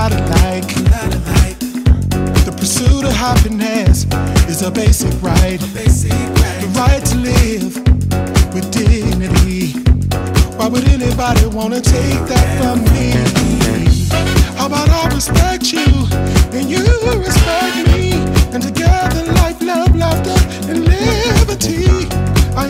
lot alike. The pursuit of happiness is a basic right. The right to live with dignity. Why would anybody wanna take that from me? How about I respect you and you respect me? And together, life, love, laughter, and liberty. I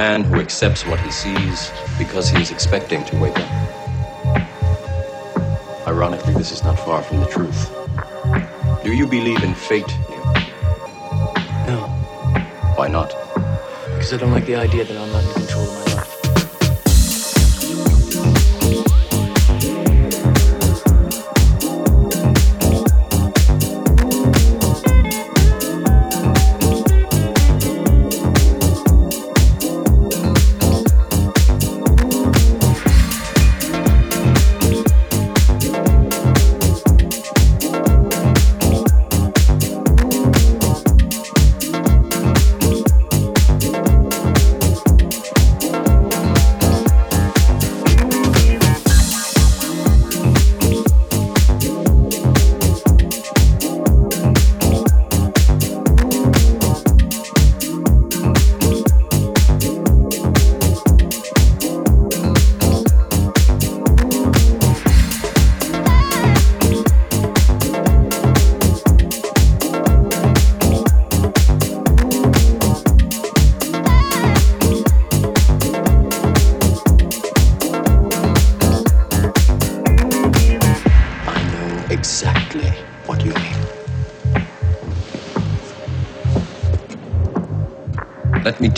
man who accepts what he sees because he is expecting to wake up. Ironically, this is not far from the truth. Do you believe in fate, Neo? No, Why not? because I don't like the idea that I'm not in control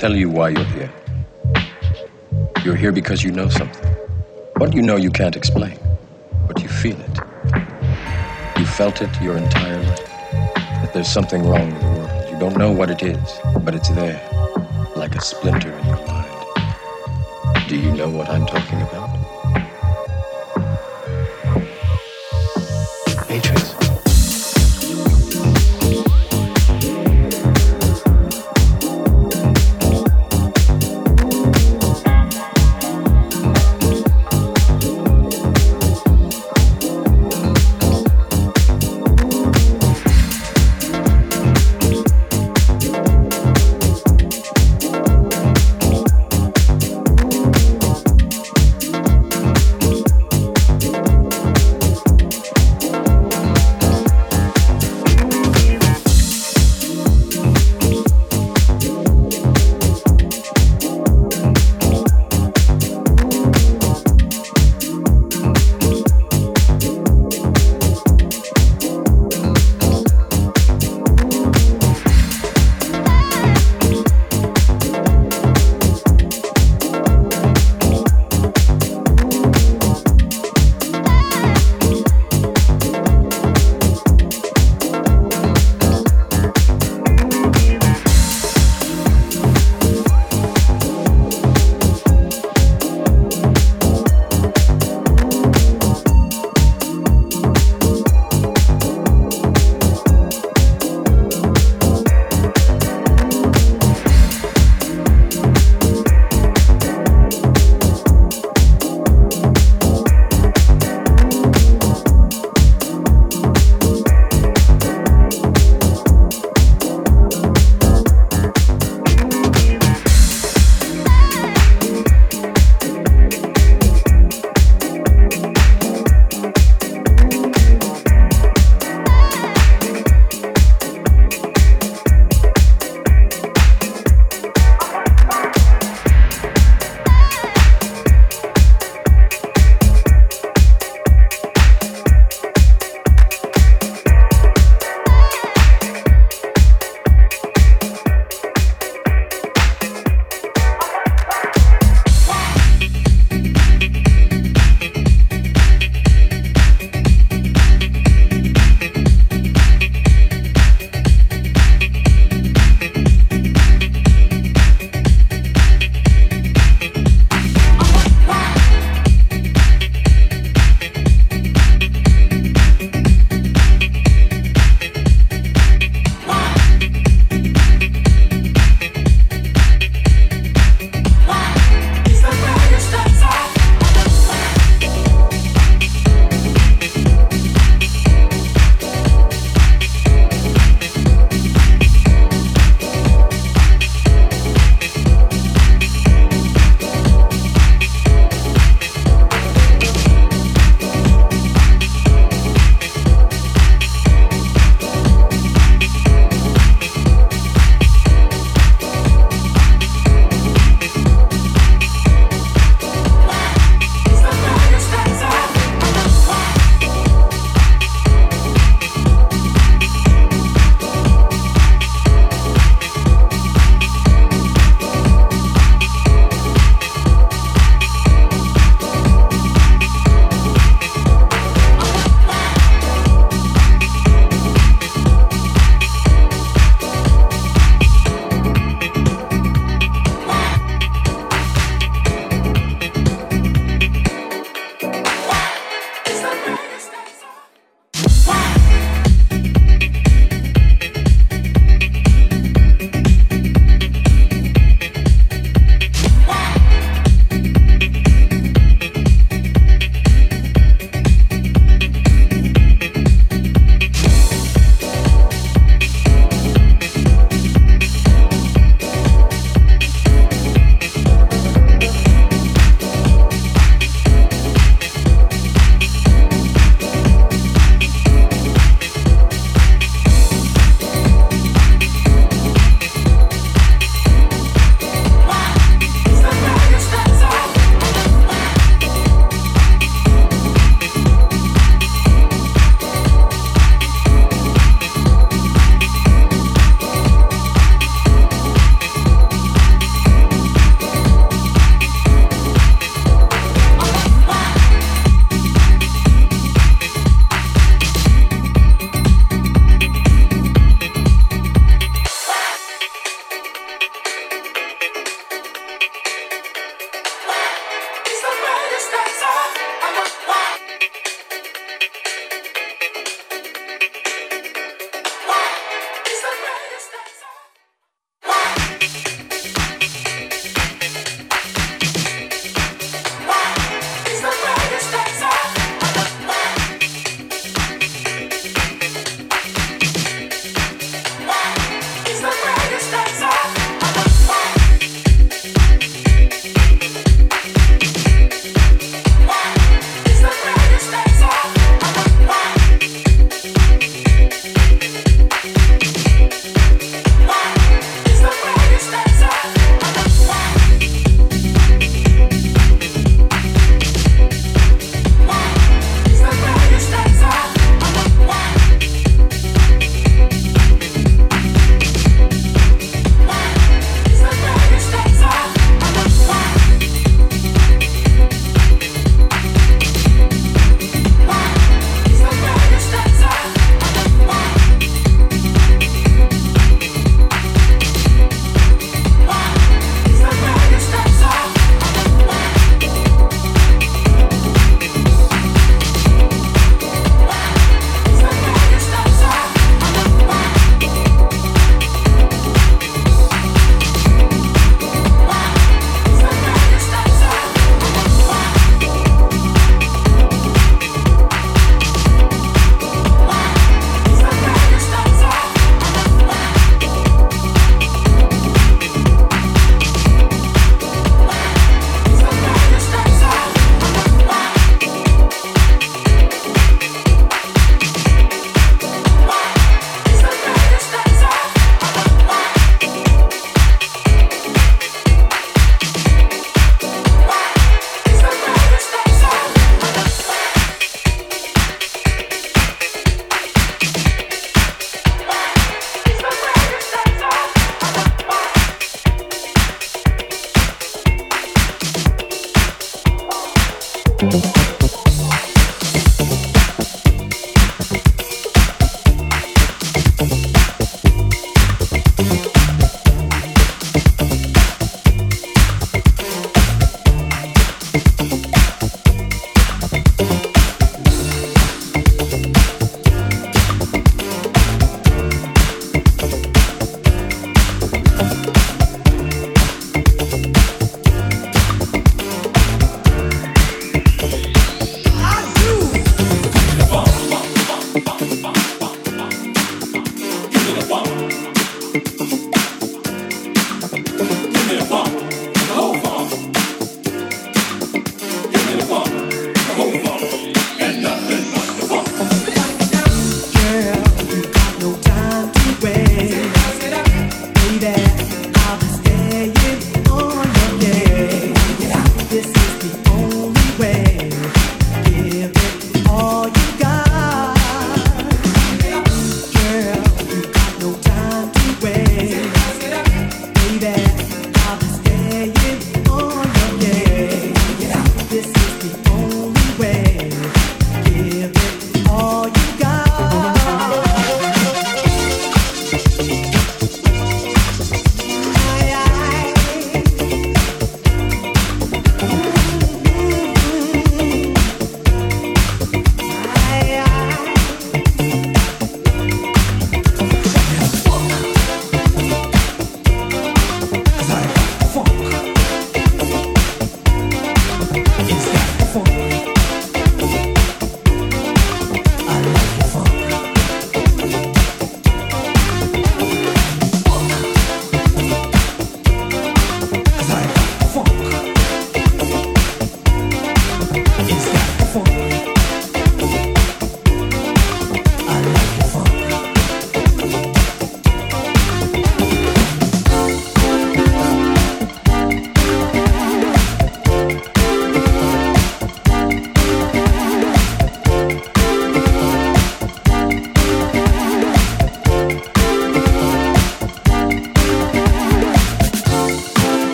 tell you why you're here. You're here because you know something. What you know you can't explain, but you feel it. You felt it your entire life. That there's something wrong with the world. You don't know what it is, but it's there, like a splinter in your mind. Do you know what I'm talking about?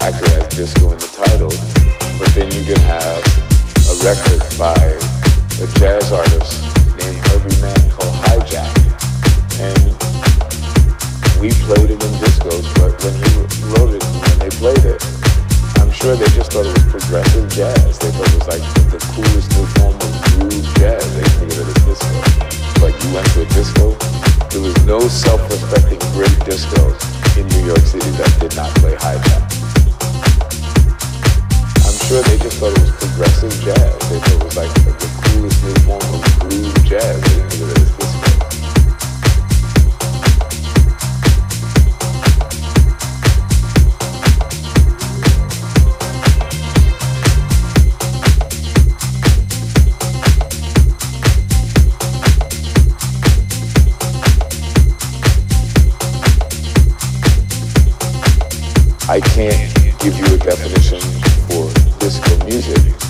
actually has disco in the title, but then you could have a record by a jazz artist named Herbie Mann called Hijack. And we played it in discos, but when he wrote it, and they played it, I'm sure they just thought it was progressive jazz. They thought it was like the coolest new form of groove jazz. They figured it was disco. But you went to a disco, there was no self-respecting great discos in New York City that did not play hijack sure they just thought it was progressive jazz. They thought it was like the, coolest new form of jazz. They didn't think of it as this way. I can't give you a definition disco music.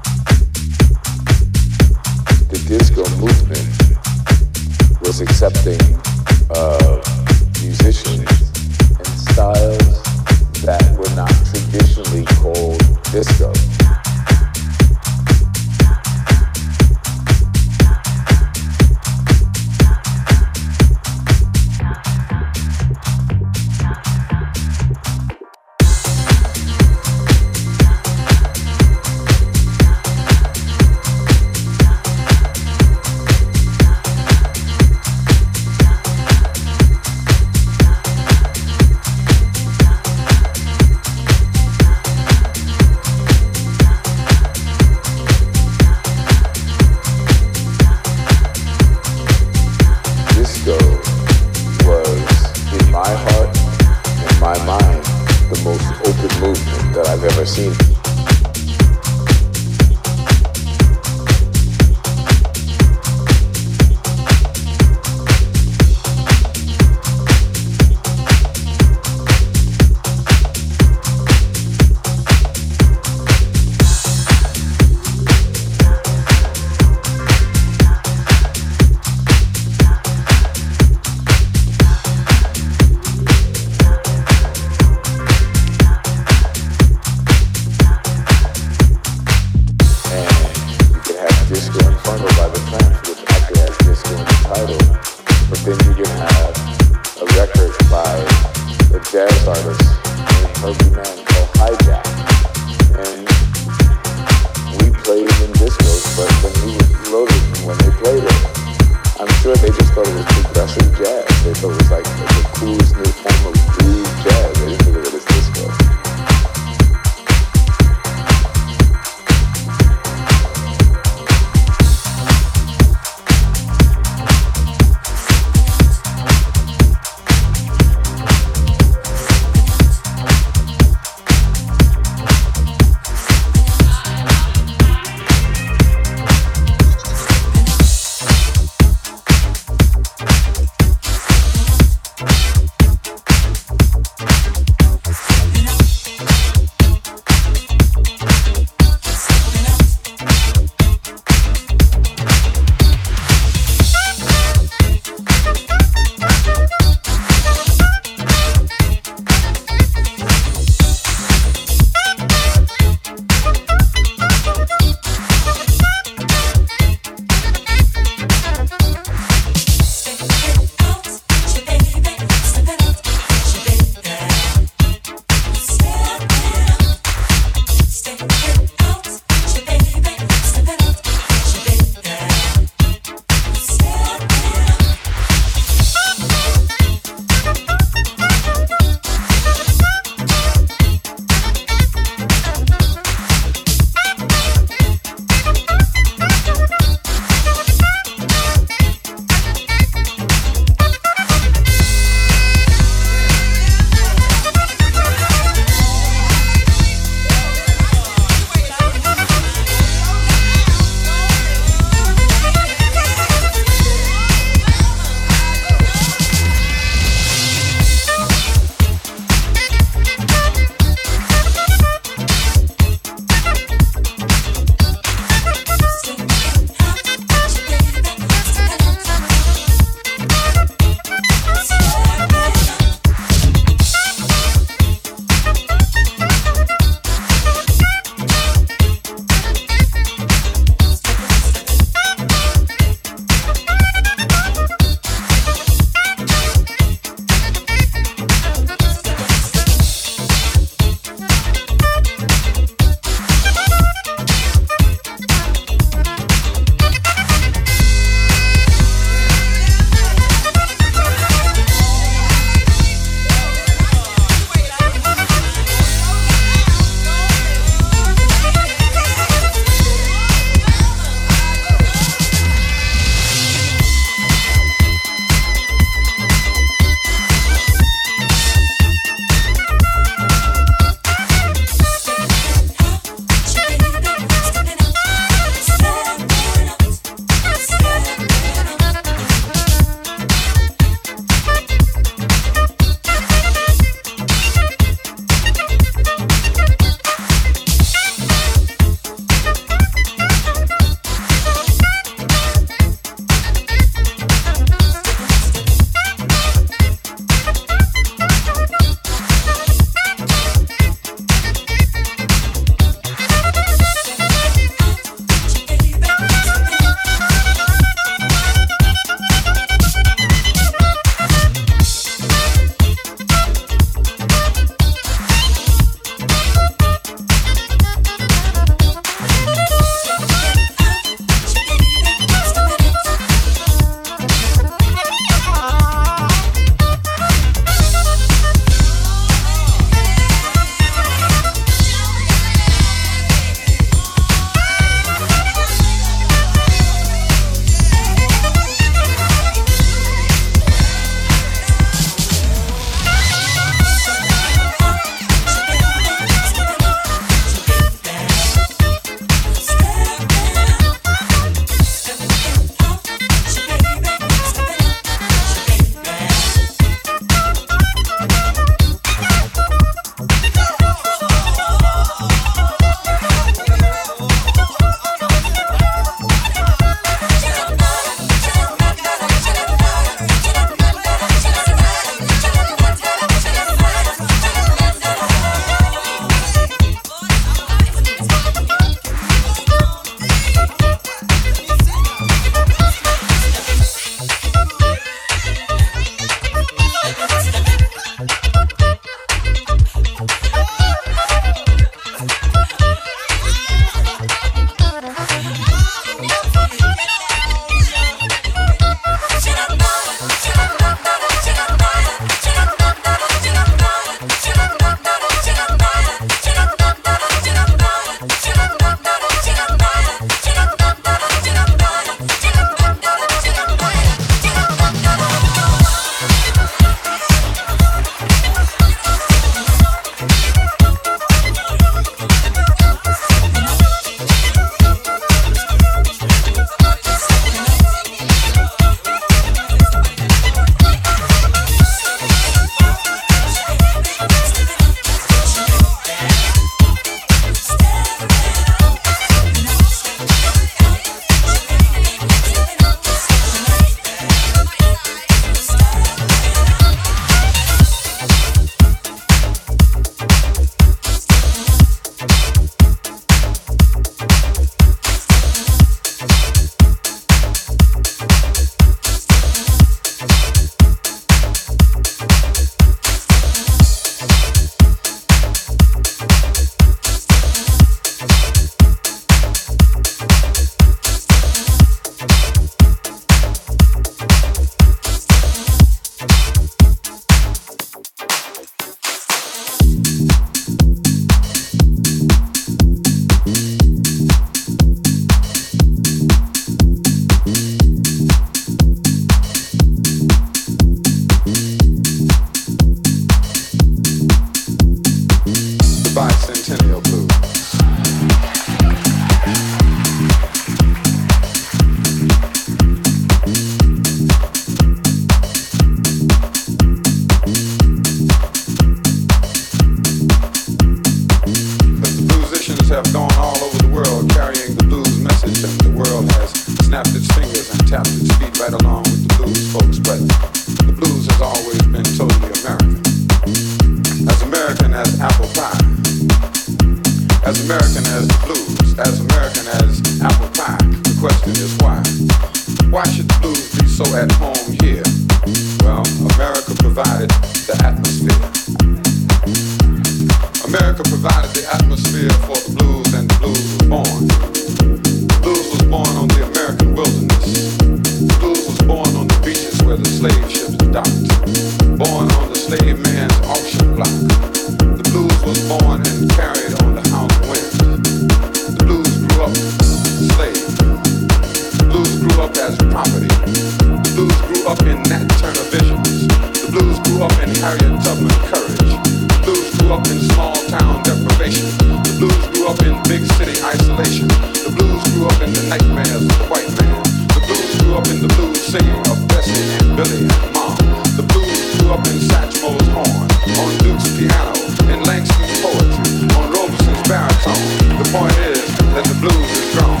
Grew up in big city isolation. The blues grew up in the nightmares of the white man. The blues grew up in the blues singing of Bessie Billie and Mom. The blues grew up in Satchmo's horn, on Duke's piano, in Langston's poetry, on Robeson's baritone. The point is that the blues is grown.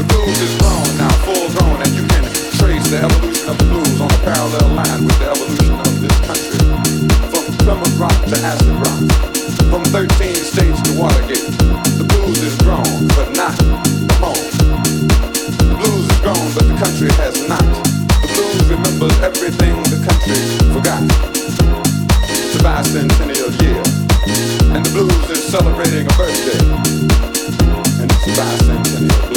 The blues is grown now, full grown, and you can trace the evolution of the blues on a parallel line with the evolution of this country. Plymouth Rock to acid rock. From 13 states to Watergate. The blues is grown, but not home. The blues is grown, but the country has not. The blues remembers everything the country forgot. It's a bicentennial year. And the blues is celebrating a birthday. And it's a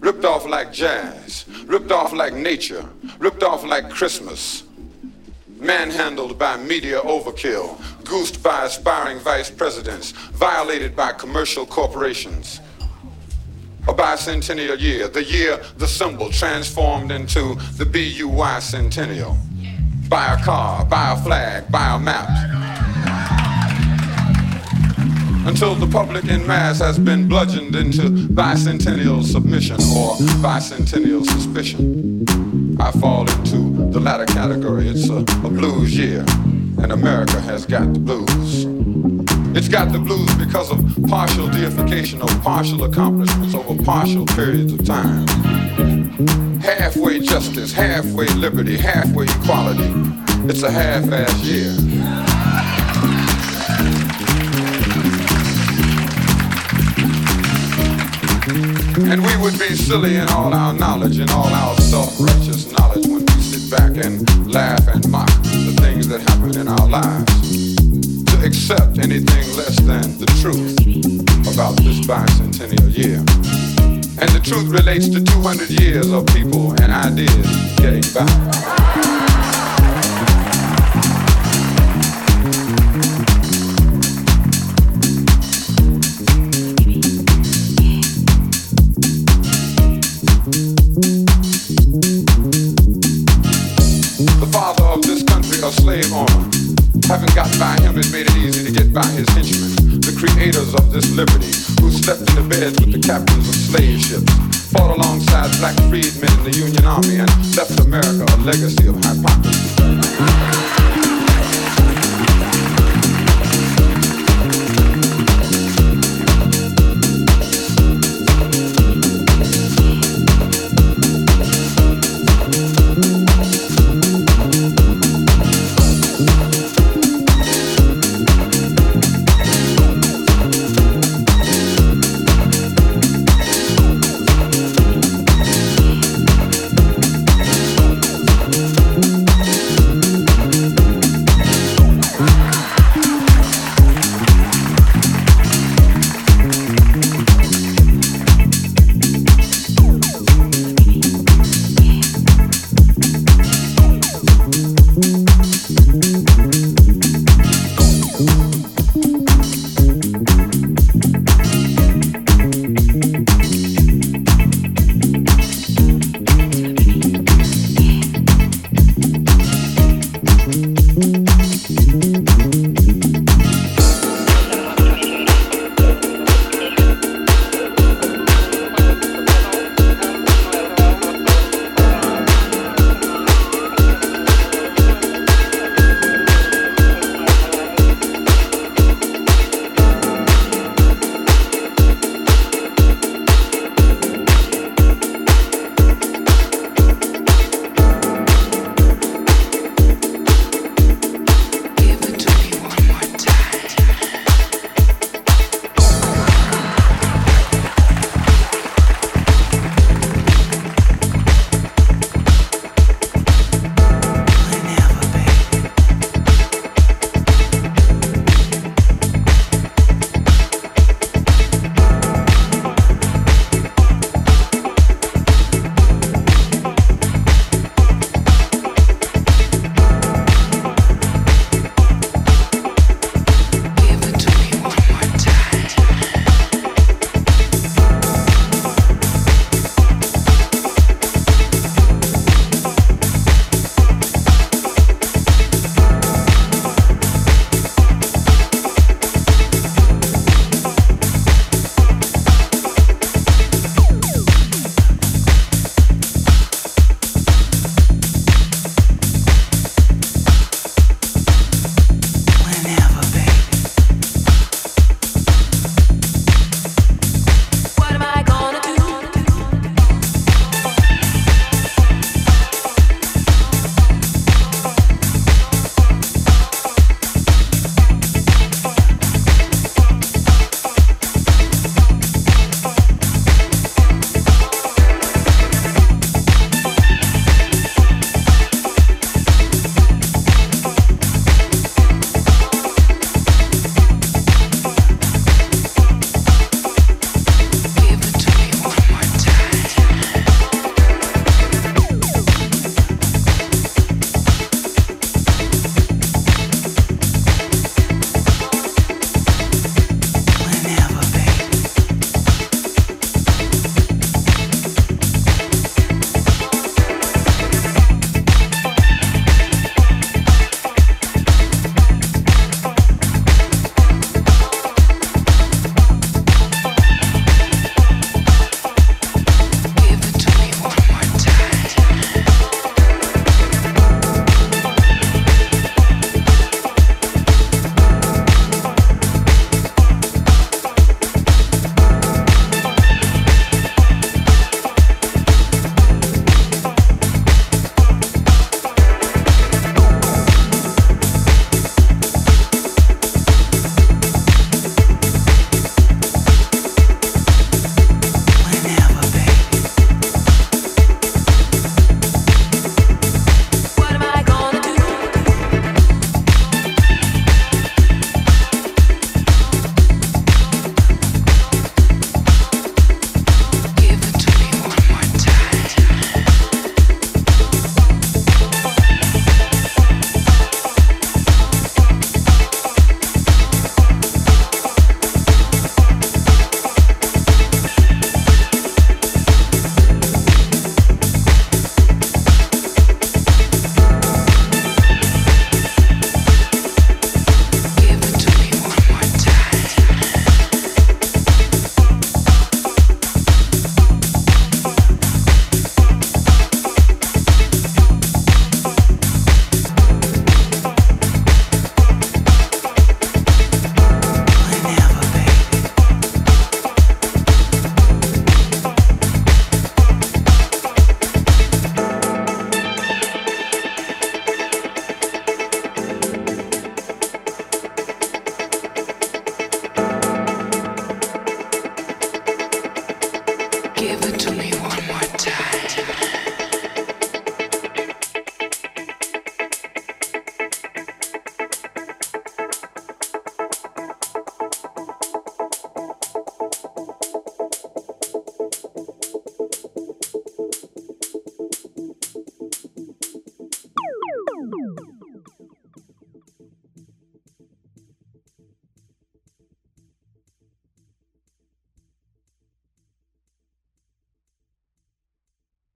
Ripped off like jazz. Ripped off like nature. Ripped off like Christmas manhandled by media overkill, goosed by aspiring vice presidents, violated by commercial corporations a bicentennial year, the year the symbol transformed into the BUY centennial. Buy a car, buy a flag, buy a map. Until the public in mass has been bludgeoned into bicentennial submission or bicentennial suspicion. I fall into the latter category. It's a, a blues year, and America has got the blues. It's got the blues because of partial deification of partial accomplishments over partial periods of time. Halfway justice, halfway liberty, halfway equality. It's a half-ass year. And we would be silly in all our knowledge and all our self-righteous knowledge when we sit back and laugh and mock the things that happen in our lives To accept anything less than the truth about this bicentennial year. And the truth relates to 200 years of people and ideas getting by. Beds with the captains of slave ships, fought alongside black freedmen in the Union Army, and left America a legacy of hypocrisy.